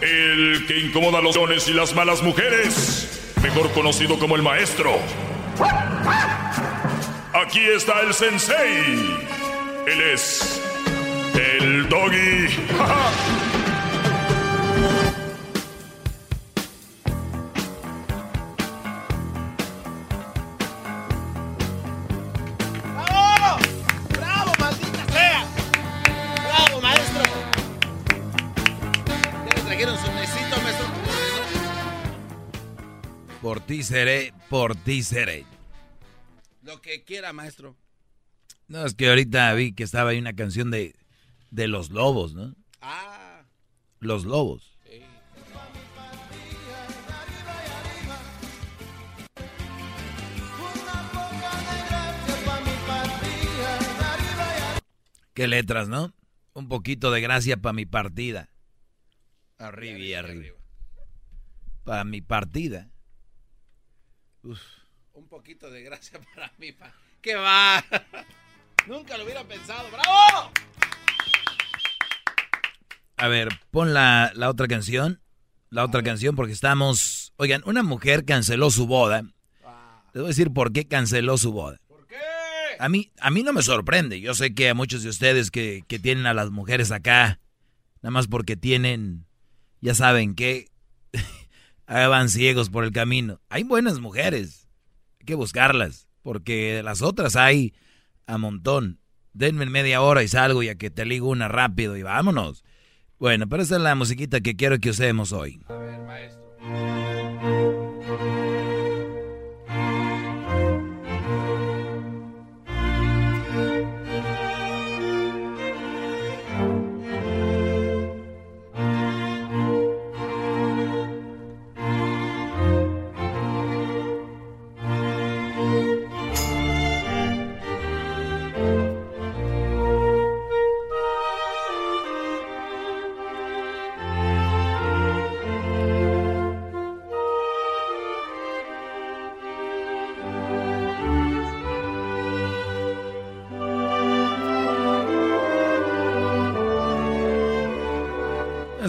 El que incomoda a los leones y las malas mujeres, mejor conocido como el maestro. Aquí está el sensei. Él es el doggy. Por ti seré, por ti seré. Lo que quiera, maestro. No, es que ahorita vi que estaba ahí una canción de, de los lobos, ¿no? Ah. Los lobos. Qué letras, ¿no? Un poquito de gracia para mi partida. Arriba y arriba. Para mi partida. Un poquito de gracia para mí. Pa. ¡Qué va! Nunca lo hubiera pensado. ¡Bravo! A ver, pon la, la otra canción. La otra canción porque estamos... Oigan, una mujer canceló su boda. Ah. Les voy a decir por qué canceló su boda. ¿Por qué? A mí, a mí no me sorprende. Yo sé que a muchos de ustedes que, que tienen a las mujeres acá, nada más porque tienen, ya saben que van ciegos por el camino. Hay buenas mujeres, hay que buscarlas, porque las otras hay a montón. Denme media hora y salgo y a que te ligo una rápido y vámonos. Bueno, pero esa es la musiquita que quiero que usemos hoy. A ver, maestro.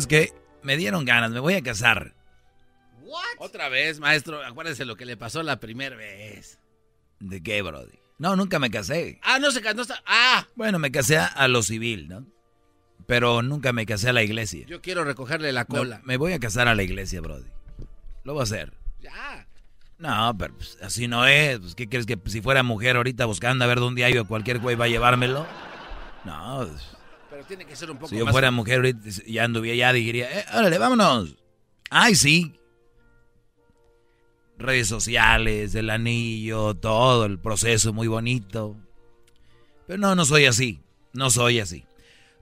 Es que me dieron ganas, me voy a casar. Otra vez, maestro, acuérdese lo que le pasó la primera vez. ¿De qué, Brody? No, nunca me casé. Ah, no se casó. ah. Bueno, me casé a lo civil, ¿no? Pero nunca me casé a la iglesia. Yo quiero recogerle la cola. me voy a casar a la iglesia, Brody. Lo voy a hacer. Ya. No, pero pues, así no es. Pues, ¿Qué crees que si fuera mujer ahorita buscando a ver dónde hay o cualquier güey va a llevármelo? No. Pues, pero tiene que ser un poco Si yo fuera mujer ya anduviera ya diría, eh, órale, vámonos. Ay, sí. Redes sociales, el anillo, todo, el proceso muy bonito. Pero no, no soy así. No soy así.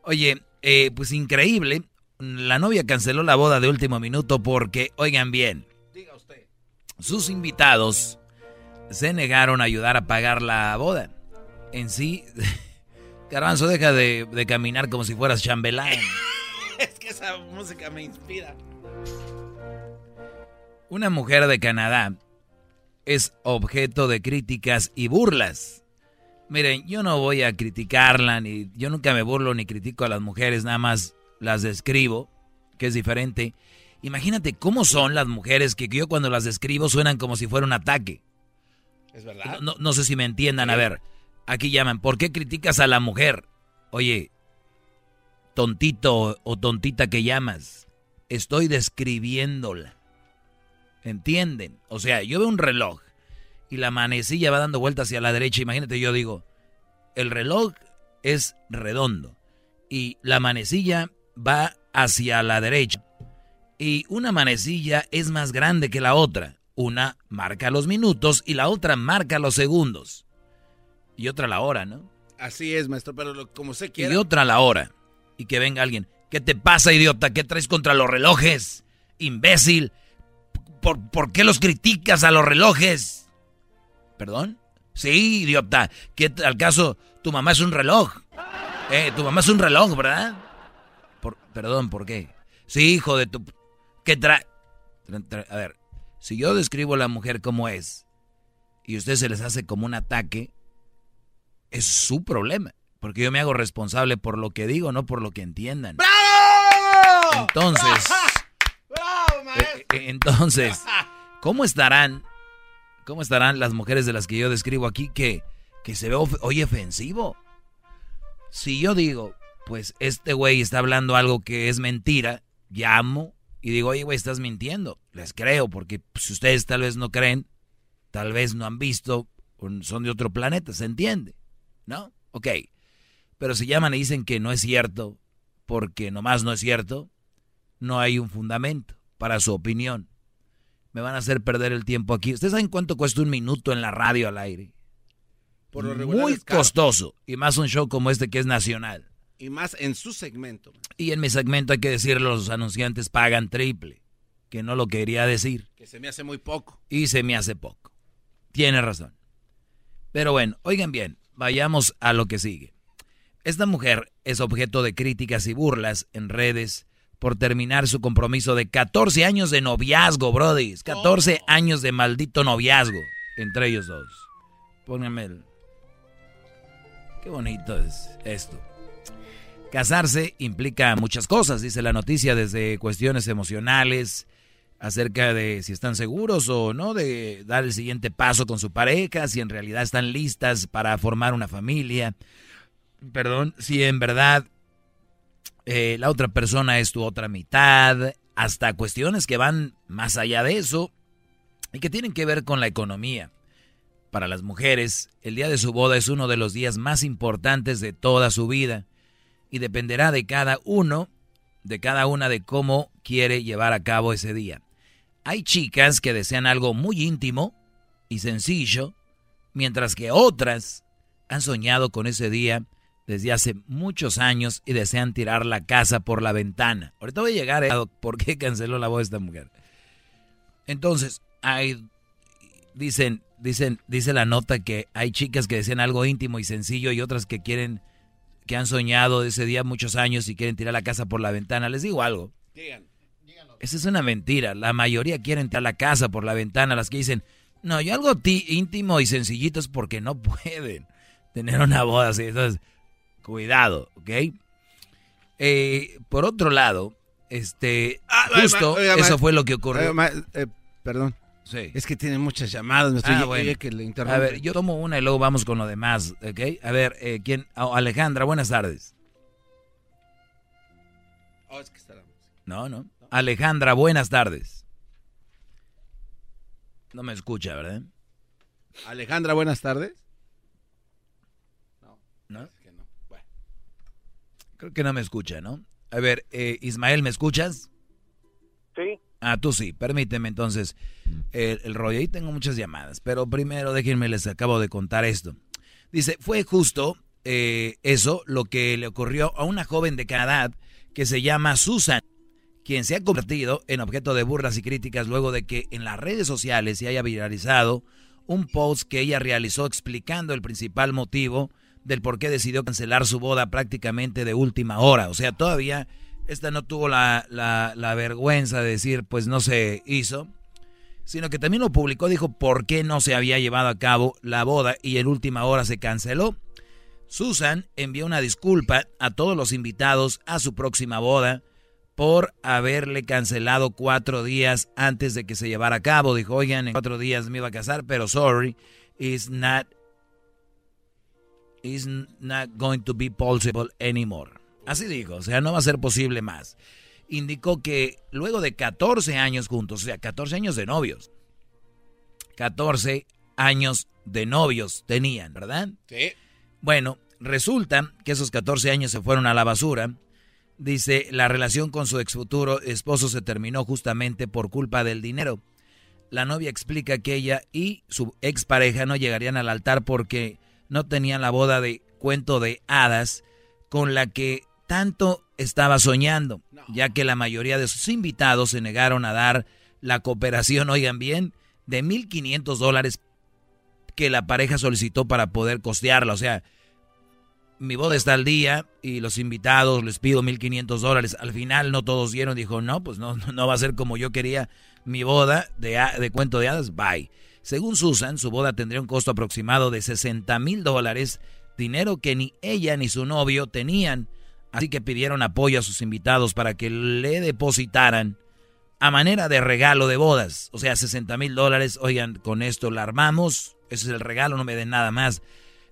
Oye, eh, pues increíble. La novia canceló la boda de último minuto porque, oigan bien, Diga usted. sus invitados se negaron a ayudar a pagar la boda. En sí, Garbanzo, deja de, caminar como si fueras chambelán. es que esa música me inspira. Una mujer de Canadá es objeto de críticas y burlas. Miren, yo no voy a criticarla, ni yo nunca me burlo ni critico a las mujeres, nada más las describo, que es diferente. Imagínate cómo son las mujeres que yo cuando las describo suenan como si fuera un ataque. Es verdad. No, no sé si me entiendan, a ver Aquí llaman, ¿por qué criticas a la mujer? Oye, tontito o tontita que llamas, estoy describiéndola. ¿Entienden? O sea, yo veo un reloj y la manecilla va dando vueltas hacia la derecha. Imagínate, yo digo, el reloj es redondo y la manecilla va hacia la derecha. Y una manecilla es más grande que la otra. Una marca los minutos y la otra marca los segundos. Y otra la hora, ¿no? Así es, maestro, pero como se quiera. Y otra la hora. Y que venga alguien. ¿Qué te pasa, idiota? ¿Qué traes contra los relojes? Imbécil. ¿Por, ¿por qué los criticas a los relojes? ¿Perdón? Sí, idiota. ¿Qué al caso? Tu mamá es un reloj. Eh, tu mamá es un reloj, ¿verdad? Por, perdón, ¿por qué? Sí, hijo de tu... ¿Qué trae? A ver, si yo describo a la mujer como es y a ustedes se les hace como un ataque, es su problema. Porque yo me hago responsable por lo que digo, no por lo que entiendan. ¡Bravo! Entonces... ¡Bravo, eh, maestro! eh, entonces, ¿cómo estarán? ¿Cómo estarán las mujeres de las que yo describo aquí que, que se ve hoy ofensivo? Si yo digo, pues este güey está hablando algo que es mentira, llamo y digo, oye, güey, estás mintiendo. Les creo, porque si ustedes tal vez no creen, tal vez no han visto, son de otro planeta, ¿se entiende? ¿No? Ok. Pero si llaman y dicen que no es cierto, porque nomás no es cierto, no hay un fundamento para su opinión. Me van a hacer perder el tiempo aquí. ¿Ustedes saben cuánto cuesta un minuto en la radio al aire? Por lo regular Muy costoso. Y más un show como este que es nacional. Y más en su segmento. Y en mi segmento hay que decirlo, los anunciantes pagan triple. Que no lo quería decir. Que se me hace muy poco. Y se me hace poco. Tiene razón. Pero bueno, oigan bien, vayamos a lo que sigue. Esta mujer es objeto de críticas y burlas en redes por terminar su compromiso de 14 años de noviazgo, Brody. 14 años de maldito noviazgo entre ellos dos. Pónganme el... Qué bonito es esto. Casarse implica muchas cosas, dice la noticia, desde cuestiones emocionales, acerca de si están seguros o no de dar el siguiente paso con su pareja, si en realidad están listas para formar una familia, perdón, si en verdad eh, la otra persona es tu otra mitad, hasta cuestiones que van más allá de eso y que tienen que ver con la economía. Para las mujeres, el día de su boda es uno de los días más importantes de toda su vida y dependerá de cada uno, de cada una de cómo quiere llevar a cabo ese día. Hay chicas que desean algo muy íntimo y sencillo, mientras que otras han soñado con ese día desde hace muchos años y desean tirar la casa por la ventana. Ahorita voy a llegar a por qué canceló la voz de esta mujer. Entonces, hay dicen, dicen, dice la nota que hay chicas que desean algo íntimo y sencillo y otras que quieren que han soñado ese día muchos años y quieren tirar la casa por la ventana. Les digo algo. Esa es una mentira. La mayoría quieren tirar la casa por la ventana. Las que dicen, no, yo algo ti íntimo y sencillito es porque no pueden tener una boda así. Entonces, cuidado, ¿ok? Eh, por otro lado, este, Ah, justo oiga, eso fue lo que ocurrió. Eh, eh, perdón. Sí. Es que tiene muchas llamadas. Ah, bueno. que le interrumpe. A ver, yo tomo una y luego vamos con lo demás, ¿ok? A ver, eh, ¿quién? Oh, Alejandra, buenas tardes. Oh, es que está la música. No, no. Alejandra, buenas tardes. No me escucha, ¿verdad? Alejandra, buenas tardes. ¿No? Es que no. Bueno. Creo que no me escucha, ¿no? A ver, eh, Ismael, ¿me escuchas? Sí, Ah, tú sí. Permíteme entonces el, el rollo. Ahí tengo muchas llamadas, pero primero déjenme, les acabo de contar esto. Dice, fue justo eh, eso lo que le ocurrió a una joven de Canadá que se llama Susan, quien se ha convertido en objeto de burlas y críticas luego de que en las redes sociales se haya viralizado un post que ella realizó explicando el principal motivo del por qué decidió cancelar su boda prácticamente de última hora. O sea, todavía esta no tuvo la, la, la vergüenza de decir, pues no se hizo, sino que también lo publicó, dijo por qué no se había llevado a cabo la boda y en última hora se canceló. Susan envió una disculpa a todos los invitados a su próxima boda por haberle cancelado cuatro días antes de que se llevara a cabo. Dijo, oigan, en cuatro días me iba a casar, pero sorry, it's not is not going to be possible anymore. Así dijo, o sea, no va a ser posible más. Indicó que luego de 14 años juntos, o sea, 14 años de novios, 14 años de novios tenían, ¿verdad? Sí. Bueno, resulta que esos 14 años se fueron a la basura. Dice, la relación con su ex futuro esposo se terminó justamente por culpa del dinero. La novia explica que ella y su expareja no llegarían al altar porque no tenían la boda de cuento de hadas con la que tanto estaba soñando, ya que la mayoría de sus invitados se negaron a dar la cooperación, oigan bien, de 1.500 dólares que la pareja solicitó para poder costearla. O sea, mi boda está al día y los invitados les pido 1.500 dólares. Al final no todos dieron, dijo, no, pues no, no va a ser como yo quería mi boda de, de cuento de hadas, bye. Según Susan, su boda tendría un costo aproximado de 60 mil dólares, dinero que ni ella ni su novio tenían. Así que pidieron apoyo a sus invitados para que le depositaran a manera de regalo de bodas. O sea, 60 mil dólares. Oigan, con esto la armamos. Ese es el regalo, no me den nada más.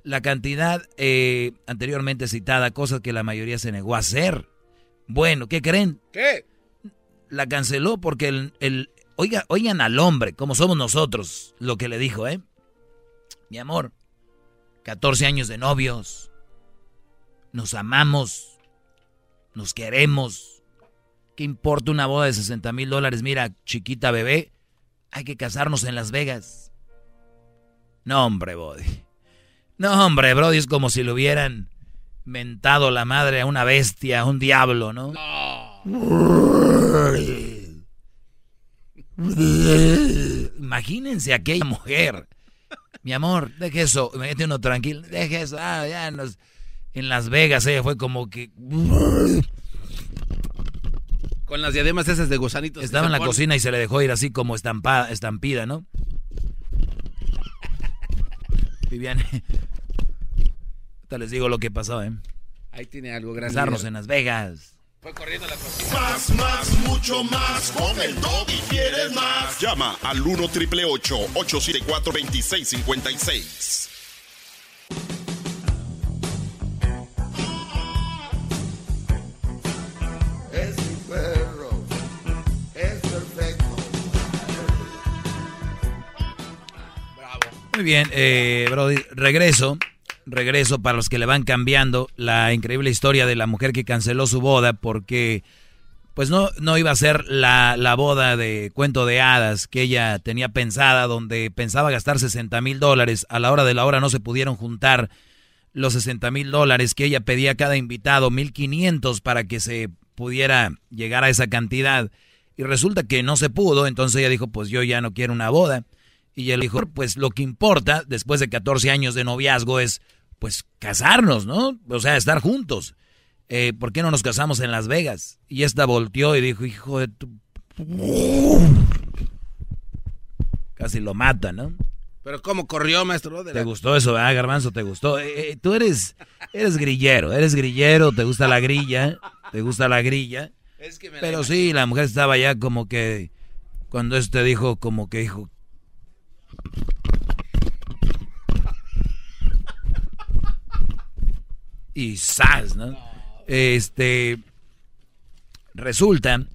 La cantidad eh, anteriormente citada, cosa que la mayoría se negó a hacer. Bueno, ¿qué creen? ¿Qué? La canceló porque el, Oiga, oigan al hombre, como somos nosotros, lo que le dijo, ¿eh? Mi amor, 14 años de novios, nos amamos, nos queremos. ¿Qué importa una boda de 60 mil dólares? Mira, chiquita bebé, hay que casarnos en Las Vegas. No, hombre, Brody. No, hombre, Brody, es como si le hubieran mentado la madre a una bestia, a un diablo, ¿no? No. Imagínense aquella mujer. Mi amor, deje eso, mete uno tranquilo, deje eso. Ah, ya en Las Vegas ella fue como que... Con las diademas esas de gusanitos. Estaba en la cocina y se le dejó ir así como estampada, estampida, ¿no? Viviane. Ahorita les digo lo que pasó, ¿eh? Ahí tiene algo grande. Casarnos en Las Vegas. Fue corriendo la cocina. Más, más, mucho más. Con el y quieres más. Llama al 1 triple 874 2656. Bien, eh, Brody. Regreso regreso para los que le van cambiando la increíble historia de la mujer que canceló su boda porque pues no, no iba a ser la, la boda de cuento de hadas que ella tenía pensada, donde pensaba gastar 60 mil dólares. A la hora de la hora no se pudieron juntar los 60 mil dólares que ella pedía a cada invitado, 1.500 para que se pudiera llegar a esa cantidad. Y resulta que no se pudo, entonces ella dijo, pues yo ya no quiero una boda. Y él dijo, pues lo que importa después de 14 años de noviazgo es pues casarnos, ¿no? O sea, estar juntos. Eh, ¿Por qué no nos casamos en Las Vegas? Y esta volteó y dijo, hijo de tu... Casi lo mata, ¿no? Pero ¿cómo corrió, maestro? ¿Te gustó eso, ah, Garbanzo? ¿Te gustó? Eh, eh, tú eres, eres grillero, eres grillero, te gusta la grilla, te gusta la grilla. pero sí, la mujer estaba ya como que, cuando este dijo, como que dijo, y ¡zas! ¿no? Este, resulta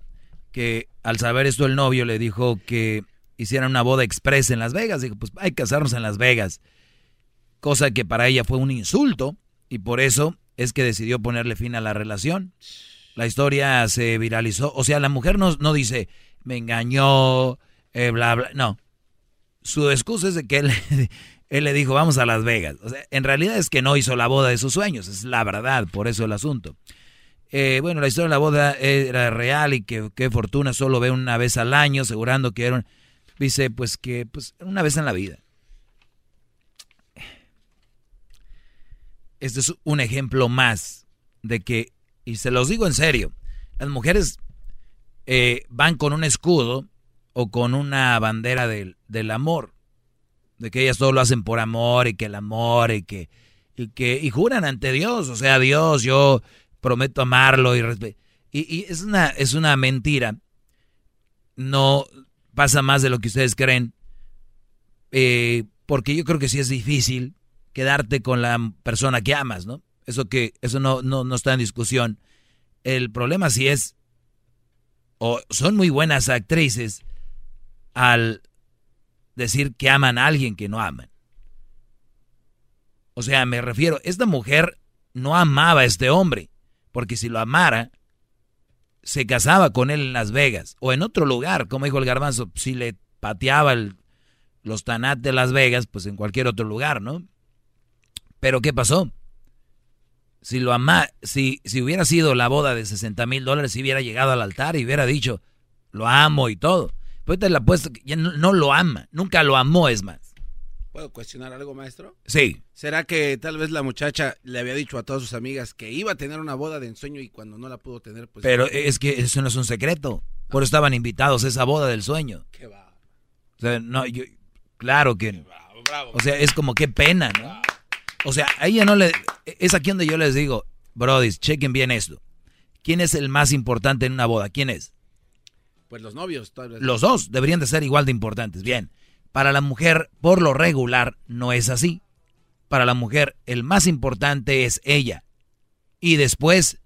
que al saber esto el novio le dijo que hicieran una boda express en Las Vegas. Dijo, pues hay que casarnos en Las Vegas. Cosa que para ella fue un insulto y por eso es que decidió ponerle fin a la relación. La historia se viralizó. O sea, la mujer no, no dice, me engañó, eh, bla, bla. No. Su excusa es de que él él le dijo, vamos a Las Vegas. O sea, en realidad es que no hizo la boda de sus sueños, es la verdad, por eso el asunto. Eh, bueno, la historia de la boda era real y que qué fortuna, solo ve una vez al año, asegurando que era, dice, pues que pues una vez en la vida. Este es un ejemplo más de que, y se los digo en serio, las mujeres eh, van con un escudo o con una bandera del, del amor de que ellas todo lo hacen por amor y que el amor y que y que y juran ante Dios, o sea, Dios, yo prometo amarlo y y, y es una es una mentira. No pasa más de lo que ustedes creen. Eh, porque yo creo que sí es difícil quedarte con la persona que amas, ¿no? Eso que eso no, no, no está en discusión. El problema sí es o son muy buenas actrices al decir que aman a alguien que no aman. O sea, me refiero, esta mujer no amaba a este hombre, porque si lo amara, se casaba con él en Las Vegas o en otro lugar, como dijo el garbanzo, si le pateaba los tanat de Las Vegas, pues en cualquier otro lugar, ¿no? Pero ¿qué pasó? Si lo ama, si, si hubiera sido la boda de 60 mil dólares, si hubiera llegado al altar y hubiera dicho, lo amo y todo. Pues te la puesto que ya no lo ama, nunca lo amó, es más. ¿Puedo cuestionar algo, maestro? Sí. ¿Será que tal vez la muchacha le había dicho a todas sus amigas que iba a tener una boda de ensueño y cuando no la pudo tener, pues... Pero es que eso no es un secreto. Por eso estaban invitados a esa boda del sueño. Qué va. O sea, no, yo... Claro que... Bravo, bravo. O sea, es como qué pena, ¿no? O sea, a ella no le... Es aquí donde yo les digo, Brody, chequen bien esto. ¿Quién es el más importante en una boda? ¿Quién es? Pues los novios. Tal vez. Los dos deberían de ser igual de importantes. Bien. Para la mujer, por lo regular, no es así. Para la mujer, el más importante es ella. Y después,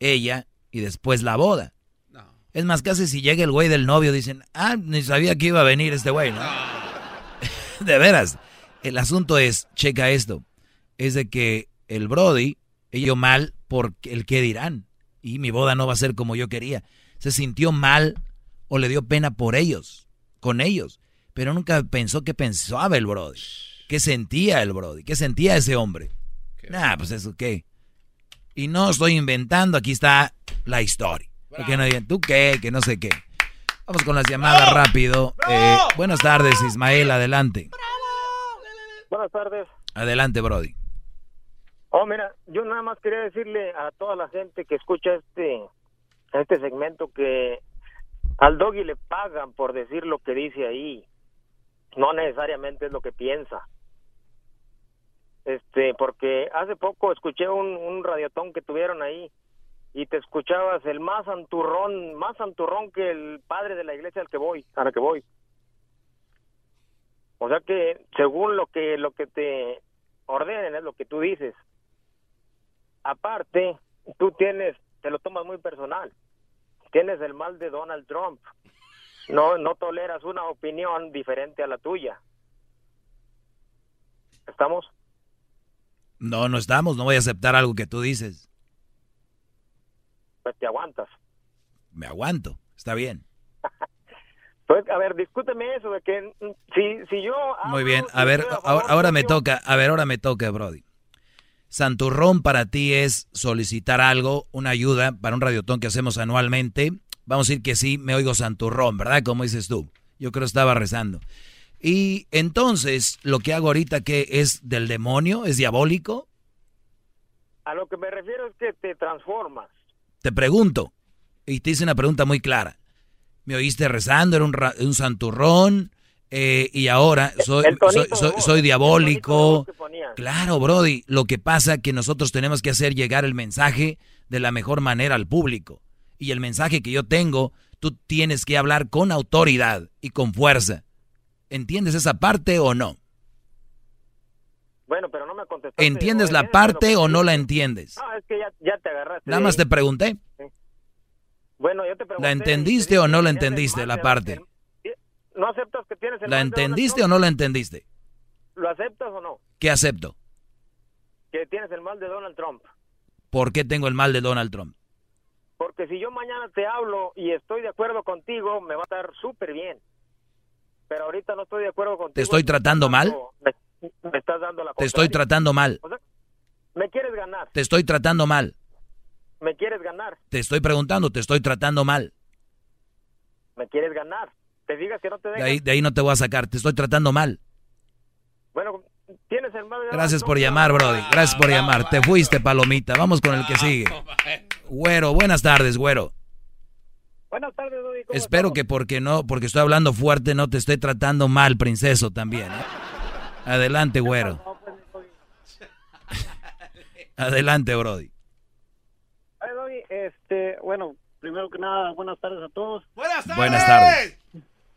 ella. Y después la boda. No. Es más, casi si llega el güey del novio, dicen, ah, ni sabía que iba a venir este güey, ¿no? de veras. El asunto es, checa esto, es de que el Brody, ella mal por el que dirán. Y mi boda no va a ser como yo quería. Se sintió mal o le dio pena por ellos, con ellos pero nunca pensó qué pensaba el Brody. ¿Qué sentía el Brody? ¿Qué sentía ese hombre? Nah, pues eso qué. Y no estoy inventando, aquí está la historia. Porque no digan, ¿tú qué? Que no sé qué. Vamos con las llamadas rápido. Eh, buenas tardes, Ismael, adelante. Buenas tardes. Adelante, Brody. Oh, mira, yo nada más quería decirle a toda la gente que escucha este, este segmento que al doggy le pagan por decir lo que dice ahí no necesariamente es lo que piensa. Este, porque hace poco escuché un, un radiotón que tuvieron ahí y te escuchabas el más santurrón, más santurrón que el padre de la iglesia al que voy, a la que voy. O sea que según lo que lo que te ordenen es lo que tú dices. Aparte, tú tienes, te lo tomas muy personal. Tienes el mal de Donald Trump no, no toleras una opinión diferente a la tuya. ¿Estamos? No, no estamos. No voy a aceptar algo que tú dices. Pues te aguantas. Me aguanto. Está bien. pues, a ver, discúteme eso de que mm, si, si yo... Muy bien. A ver, ahora, ahora me toca. A ver, ahora me toca, Brody. Santurrón para ti es solicitar algo, una ayuda para un radiotón que hacemos anualmente Vamos a decir que sí, me oigo santurrón, ¿verdad? Como dices tú. Yo creo que estaba rezando. Y entonces, lo que hago ahorita, que es del demonio? ¿Es diabólico? A lo que me refiero es que te transformas. Te pregunto, y te hice una pregunta muy clara. Me oíste rezando, era un, un santurrón, eh, y ahora soy, soy, soy, diabólico. Claro, Brody, lo que pasa es que nosotros tenemos que hacer llegar el mensaje de la mejor manera al público y el mensaje que yo tengo, tú tienes que hablar con autoridad y con fuerza. ¿Entiendes esa parte o no? Bueno, pero no me contestaste. ¿Entiendes la parte o no la entiendes? No, es que ya, te agarraste. Nada más te pregunté. Bueno, yo te pregunté. ¿La entendiste o no la entendiste la parte? ¿No aceptas que tienes el ¿La entendiste o no la entendiste? ¿Lo aceptas o no? ¿Qué acepto? Que tienes el mal de Donald Trump. ¿Por qué tengo el mal de Donald Trump? Porque si yo mañana te hablo y estoy de acuerdo contigo, me va a estar súper bien. Pero ahorita no estoy de acuerdo contigo. ¿Te estoy tratando mal? Me, estás dando la Te estoy tratando mal. me quieres ganar. Te estoy tratando mal. Me quieres ganar. Te estoy preguntando, te estoy tratando mal. Me quieres ganar. Te digas que no te dejas. De ahí, de ahí no te voy a sacar, te estoy tratando mal. Bueno, tienes el mal Gracias por llamar, Brody. Gracias por llamar. Te fuiste, palomita. Vamos con el que sigue. Güero, buenas tardes, güero. Buenas tardes, Espero que porque no, porque estoy hablando fuerte, no te esté tratando mal, princeso, también. ¿eh? Adelante, güero. Adelante, Brody. este, bueno, primero que nada, buenas tardes a todos. Buenas tardes. Buenas tardes.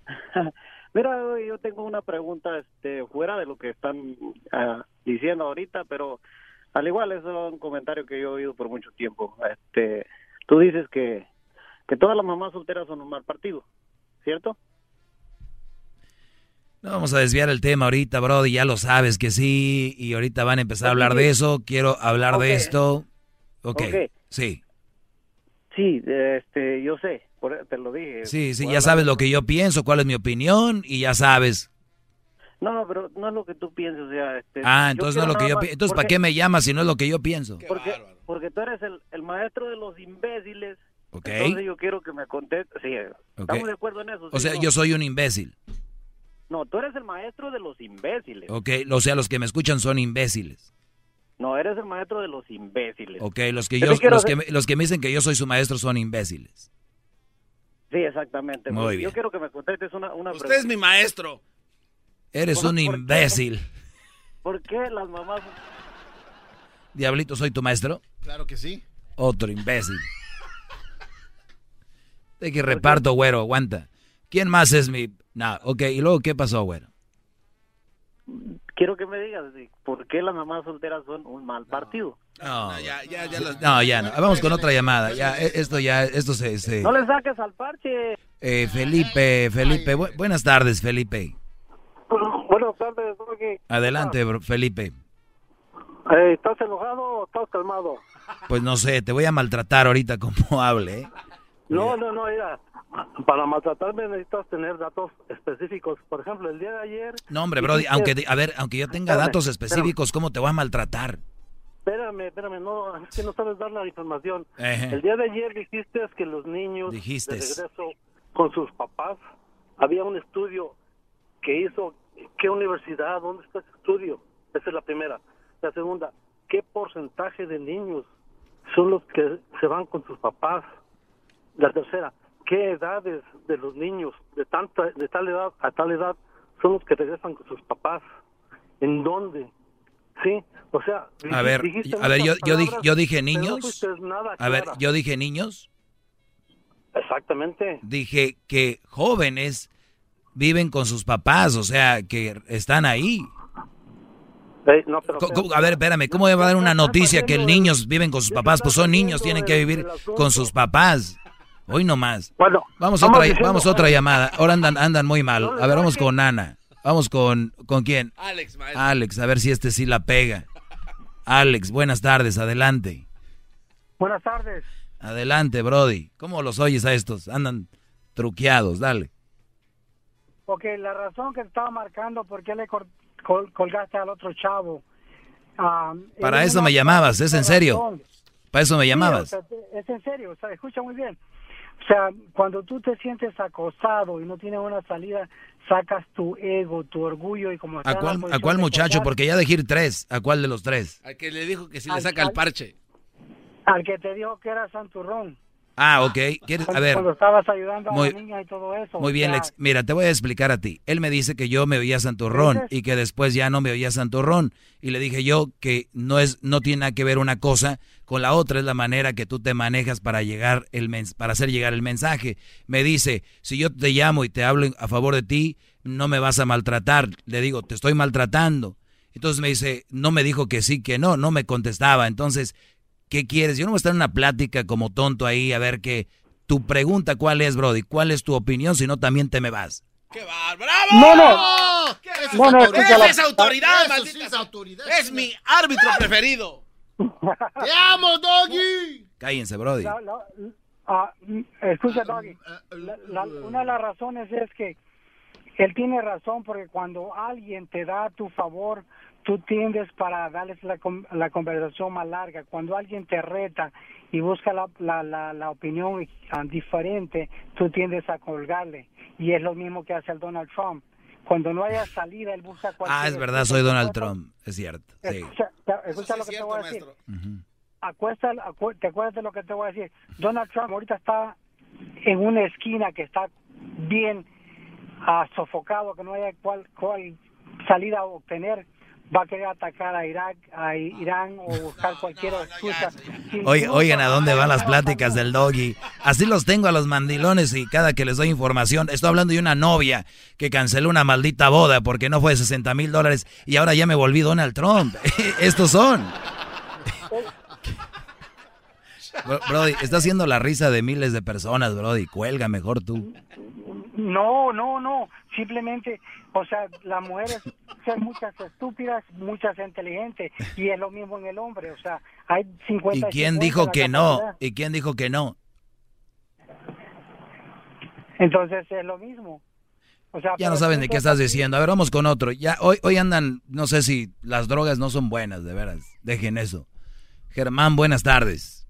Mira, yo tengo una pregunta este, fuera de lo que están ah, diciendo ahorita, pero al igual es un comentario que yo he oído por mucho tiempo. Este, tú dices que, que todas las mamás solteras son un mal partido, ¿cierto? No vamos a desviar el tema ahorita, Brody, ya lo sabes que sí, y ahorita van a empezar a hablar de eso, quiero hablar de esto. Ok, Ok. sí. Sí, este, yo sé, por- te lo dije. Sí, sí, ya sabes lo que yo pienso, cuál es mi opinión, y ya sabes. No, no, pero no es lo que tú piensas, o sea, este, Ah, entonces no es lo que yo pienso. Entonces, ¿para qué me llamas si no es lo que yo pienso? Porque, porque tú eres el, el maestro de los imbéciles. Ok. Entonces yo quiero que me contestes. Sí, estamos de acuerdo en eso. O ¿sí sea, yo soy un imbécil. No, tú eres el maestro de los imbéciles. Ok, o sea, los que me escuchan son imbéciles. No, eres el maestro de los imbéciles. Ok, los que, Yo los, que me, los que me dicen que yo soy su maestro son imbéciles. Sí, exactamente. Muy Yo bien. quiero que me contestes una, una Usted es mi maestro. Eres ¿Por- un por qué? imbécil. ¿Por qué las mamás... Diablito, ¿soy tu maestro? Claro que sí. Otro imbécil. De que reparto, güero, aguanta. ¿Quién más es mi...? No, ok, ¿y luego qué pasó, güero? Quiero que me digas por qué las mamás solteras son un mal partido. No, ya, ya, ya. las- no, ya no. Vamos con otra llamada. Ya, esto ya, esto se... se- No le saques al parche. Eh, Felipe, Felipe, bu- buenas tardes, Felipe. Buenas tardes, Doggy. Adelante, bro, Felipe. Eh, ¿Estás enojado o estás calmado? Pues no sé, te voy a maltratar ahorita como hable, ¿eh? No, no, no, mira. Para maltratarme necesitas tener datos específicos. Por ejemplo, el día de ayer... No, hombre, Brody, aunque, a ver, aunque yo tenga Espérame, datos específicos, ¿cómo te voy a maltratar? Espérame, espérame, no, es que no sabes dar la información. Ejé. El día de ayer dijiste que los niños Dijiste. de regreso con sus papás, había un estudio que hizo, ¿qué universidad? ¿Dónde está ese estudio? Esa es la primera. La segunda, ¿qué porcentaje de niños son los que se van con sus papás? La tercera, ¿qué edades de los niños de tanta de tal edad a tal edad son los que regresan con sus papás? ¿En dónde? Sí, o sea, A ver, a ver, yo, yo, dije, yo dije no niños. A ver, yo dije niños. Exactamente. Dije que jóvenes viven con sus papás, o sea, que están ahí. Eh, no, pero- A ver, espérame, ¿cómo va a dar una noticia que el niños viven con sus papás? Pues son niños, tienen que vivir con sus papás. Hoy no más. Bueno, Vamos otra, diciendo- vamos otra llamada. Ahora andan, andan muy mal. A ver, vamos con Ana. Vamos con, ¿con quién? Alex, maestro. Alex, a ver si este sí la pega. Alex, buenas tardes, adelante. Buenas tardes. Adelante, Brody. ¿Cómo los oyes a estos? Andan truqueados, dale. Ok, la razón que te estaba marcando por qué le col- col- colgaste al otro chavo. ah, Para eso me llamabas, ¿es en serio? razón. Para eso me Sí, llamabas. o sea, es en serio, o sea, escucha muy bien. O sea, cuando tú te sientes acosado y no tienes una salida, sacas tu ego, tu orgullo y como ¿A cuál, ¿A cuál muchacho? Porque ya dejé ir tres. ¿A cuál de los tres? Al que le dijo que si le Al- saca el parche. Al que te dijo que era santurrón. Ah, ok. ¿Quieres? A ver. cuando estabas ayudando a Muy- la niña y todo eso. Muy bien, Lex. Mira, te voy a explicar a ti. Él me dice que yo me oía santurrón y que después ya no me oía santurrón. Y le dije yo que no es, no tiene nada que ver una cosa con la otra, es la manera que tú te manejas para llegar el mens- para hacer llegar el mensaje. Me dice, si yo te llamo y te hablo a favor de ti, no me vas a maltratar. Le digo, te estoy maltratando. Entonces me dice, no me dijo que sí, que no, no me contestaba. Entonces, ¿qué quieres? Yo no voy a estar en una plática como tonto ahí a ver qué. Tu pregunta, ¿cuál es, Brody? ¿Cuál es tu opinión? Si no, también te me vas. ¡Qué. No, no. ¿Qué No, no, autoridad? escucha la- es autoridad, Eso maldita sí es autoridad. Es mi árbitro preferido. ¡Te amo, Doggy! Cállense, Brody. La- la- ah, escucha, Doggy. La- la- una de las razones es que él tiene razón porque cuando alguien te da tu favor, tú tiendes para darles la, la conversación más larga. Cuando alguien te reta y busca la, la, la, la opinión ah, diferente, tú tiendes a colgarle. Y es lo mismo que hace el Donald Trump. Cuando no haya salida, él busca cualquier... Ah, es verdad, soy Donald Trump. Es cierto. Sí. Escucha, escucha lo que te voy a decir. Acuesta, acu- ¿Te acuerdas de lo que te voy a decir? Donald Trump ahorita está en una esquina que está bien ah, sofocado, que no haya cual, cual salida a obtener, va a querer atacar a Irak, a Irán o buscar cualquier excusa. Oye, oigan a dónde van las pláticas del doggy. Así los tengo a los mandilones y cada que les doy información, estoy hablando de una novia que canceló una maldita boda porque no fue de 60 mil dólares y ahora ya me volví Donald Trump. Estos son. Brody, está haciendo la risa de miles de personas, Brody. Cuelga mejor tú. No, no, no. Simplemente, o sea, las mujeres son muchas estúpidas, muchas inteligentes. Y es lo mismo en el hombre. O sea, hay 50 ¿Y quién dijo que no? ¿Y quién dijo que no? Entonces es lo mismo. O sea, ya no saben de qué estás diciendo. A ver, vamos con otro. Ya hoy, hoy andan, no sé si las drogas no son buenas, de veras. Dejen eso. Germán, buenas tardes.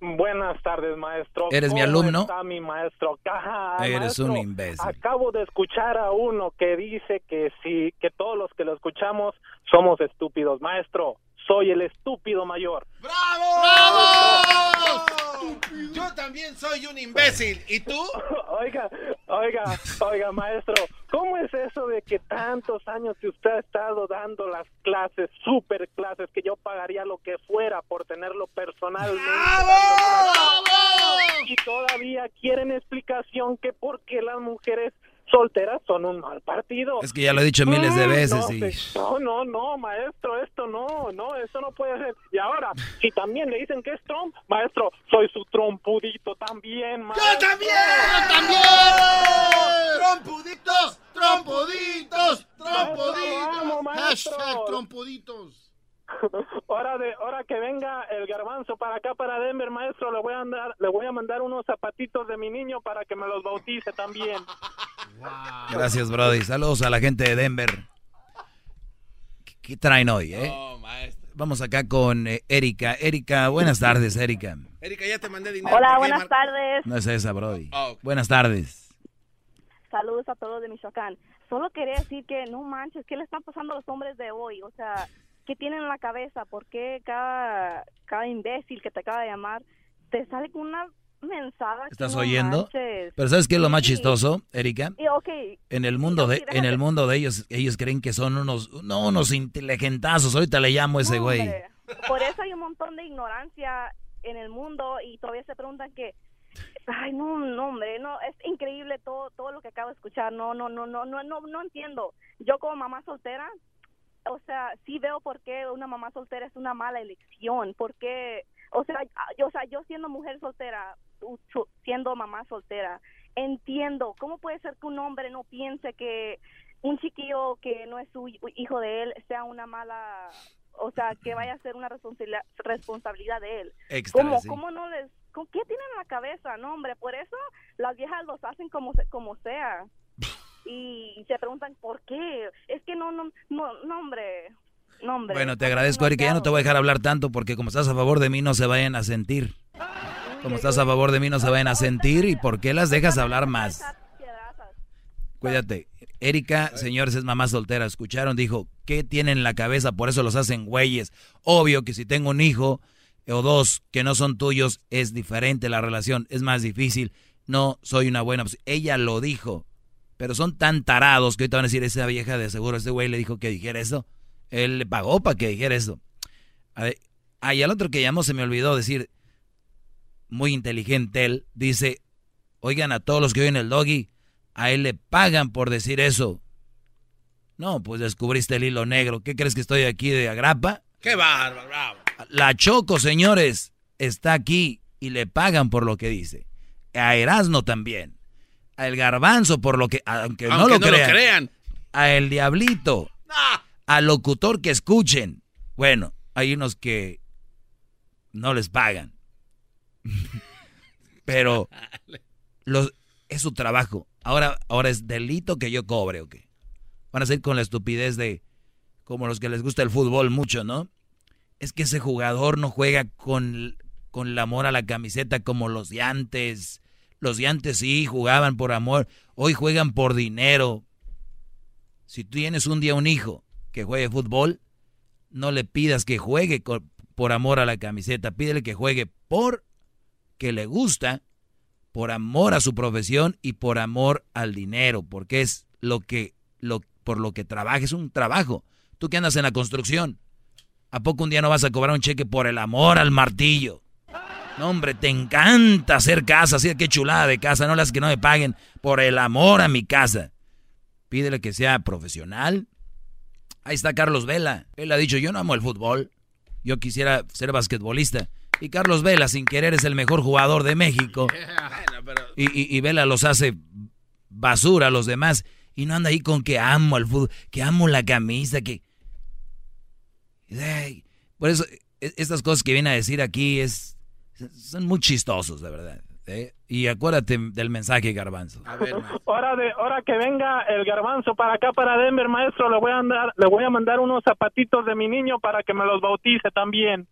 Buenas tardes, maestro. ¿Eres mi alumno? está mi maestro? Eres un imbécil. Acabo de escuchar a uno que dice que sí, que todos los que lo escuchamos somos estúpidos. Maestro, soy el estúpido mayor. ¡Bravo! ¡Bravo! Yo también soy un imbécil. ¿Y tú? Oiga, oiga, oiga, maestro, ¿cómo es eso de que tantos años que usted ha estado dando las clases, super clases, que yo pagaría lo que fuera por tenerlo personalmente? ¡Bravo! Y todavía quieren explicación que por qué las mujeres solteras son un mal partido. Es que ya lo he dicho miles de veces. No, y... no, no, no, maestro, esto no, no, esto no puede ser. Y ahora, si también le dicen que es Trump, maestro, soy su trompudito también, maestro. ¡Yo también! ¡Yo también! ¡Trompuditos! ¡Trompuditos! ¡Trompuditos! Hashtag trompuditos. Hora de hora que venga el garbanzo para acá para Denver maestro le voy a andar, le voy a mandar unos zapatitos de mi niño para que me los bautice también. Gracias Brody. Saludos a la gente de Denver. ¿qué, traen hoy eh? vamos acá con eh, Erika. Erika buenas tardes Erika. Erika ya te mandé dinero hola buenas tardes. No es esa Brody. Oh, buenas tardes. Saludos a todos de Michoacán. Solo quería decir que no manches qué le están pasando a los hombres de hoy o sea ¿qué tienen en la cabeza? ¿Por qué cada, cada imbécil que te acaba de llamar te sale con una mensaje? ¿Estás oyendo? Pero ¿sabes qué es lo más chistoso, Erika? En el mundo de en el mundo de ellos ellos creen que son unos no unos inteligentazos. Ahorita le llamo a ese güey. Por eso hay un montón de ignorancia en el mundo y todavía se preguntan que Ay, no, no, hombre, no, es increíble todo todo lo que acabo de escuchar. No, no, no, no, no, no, no entiendo. Yo como mamá soltera o sea, sí veo por qué una mamá soltera es una mala elección, porque, o sea, yo, o sea, yo siendo mujer soltera, siendo mamá soltera, entiendo cómo puede ser que un hombre no piense que un chiquillo que no es su hijo de él sea una mala, o sea, que vaya a ser una responsabilidad, responsabilidad de él. ¿Cómo, ¿Cómo no les, qué tienen en la cabeza? No, hombre, por eso las viejas los hacen como, como sea y se preguntan por qué. Es que no, no, no, hombre. Bueno, te agradezco, Erika. Ya no te voy a dejar hablar tanto porque como estás a favor de mí no se vayan a sentir. Como estás a favor de mí no se vayan a sentir y por qué las dejas hablar más. Cuídate. Erika, señores, es mamá soltera. Escucharon, dijo, ¿qué tienen en la cabeza? Por eso los hacen güeyes. Obvio que si tengo un hijo o dos que no son tuyos, es diferente la relación, es más difícil. No soy una buena. Ella lo dijo. Pero son tan tarados que ahorita van a decir, esa vieja de seguro, ese güey le dijo que dijera eso. Él le pagó para que dijera eso. Ah, y al otro que llamó se me olvidó decir, muy inteligente él, dice, oigan a todos los que oyen el doggy, a él le pagan por decir eso. No, pues descubriste el hilo negro. ¿Qué crees que estoy aquí de agrapa? ¡Qué bárbaro! Bravo. La Choco, señores, está aquí y le pagan por lo que dice. A Erasno también al garbanzo por lo que, aunque, no, lo, crean, a el diablito, al locutor que escuchen. Bueno, hay unos que no les pagan. Pero los, es su trabajo. Ahora, ahora es delito que yo cobre, ¿o qué? Van a ser con la estupidez de como los que les gusta el fútbol mucho, ¿no? Es que ese jugador no juega con, con el amor a la camiseta como los de antes los de antes sí jugaban por amor, hoy juegan por dinero. Si tú tienes un día un hijo que juegue fútbol, no le pidas que juegue por amor a la camiseta, pídele que juegue por que le gusta, por amor a su profesión y por amor al dinero, porque es lo que lo por lo que trabaja, es un trabajo. Tú que andas en la construcción, ¿a poco un día no vas a cobrar un cheque por el amor al martillo? No, hombre, te encanta hacer casa, así qué chulada de casa, no las que no me paguen por el amor a mi casa. Pídele que sea profesional. Ahí está Carlos Vela. Él ha dicho, yo no amo el fútbol. Yo quisiera ser basquetbolista. Y Carlos Vela, sin querer, es el mejor jugador de México. Y, y, Vela los hace basura a los demás. Y no anda ahí con que amo el fútbol, que amo la camisa, que... por eso, e, estas cosas que viene a decir aquí es, son muy chistosos, de verdad. ¿eh? Y acuérdate del mensaje, Garbanzo. A ver, hora, de, hora que venga el Garbanzo para acá, para Denver, maestro, le voy, a andar, le voy a mandar unos zapatitos de mi niño para que me los bautice también.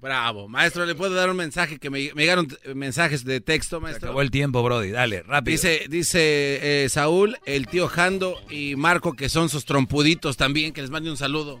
Bravo. Maestro, ¿le puedo dar un mensaje? Que me, llegaron mensajes de texto, maestro. acabó el tiempo, Brody. Dale, rápido. Dice, dice eh, Saúl, el tío Jando y Marco, que son sus trompuditos también, que les mande un saludo.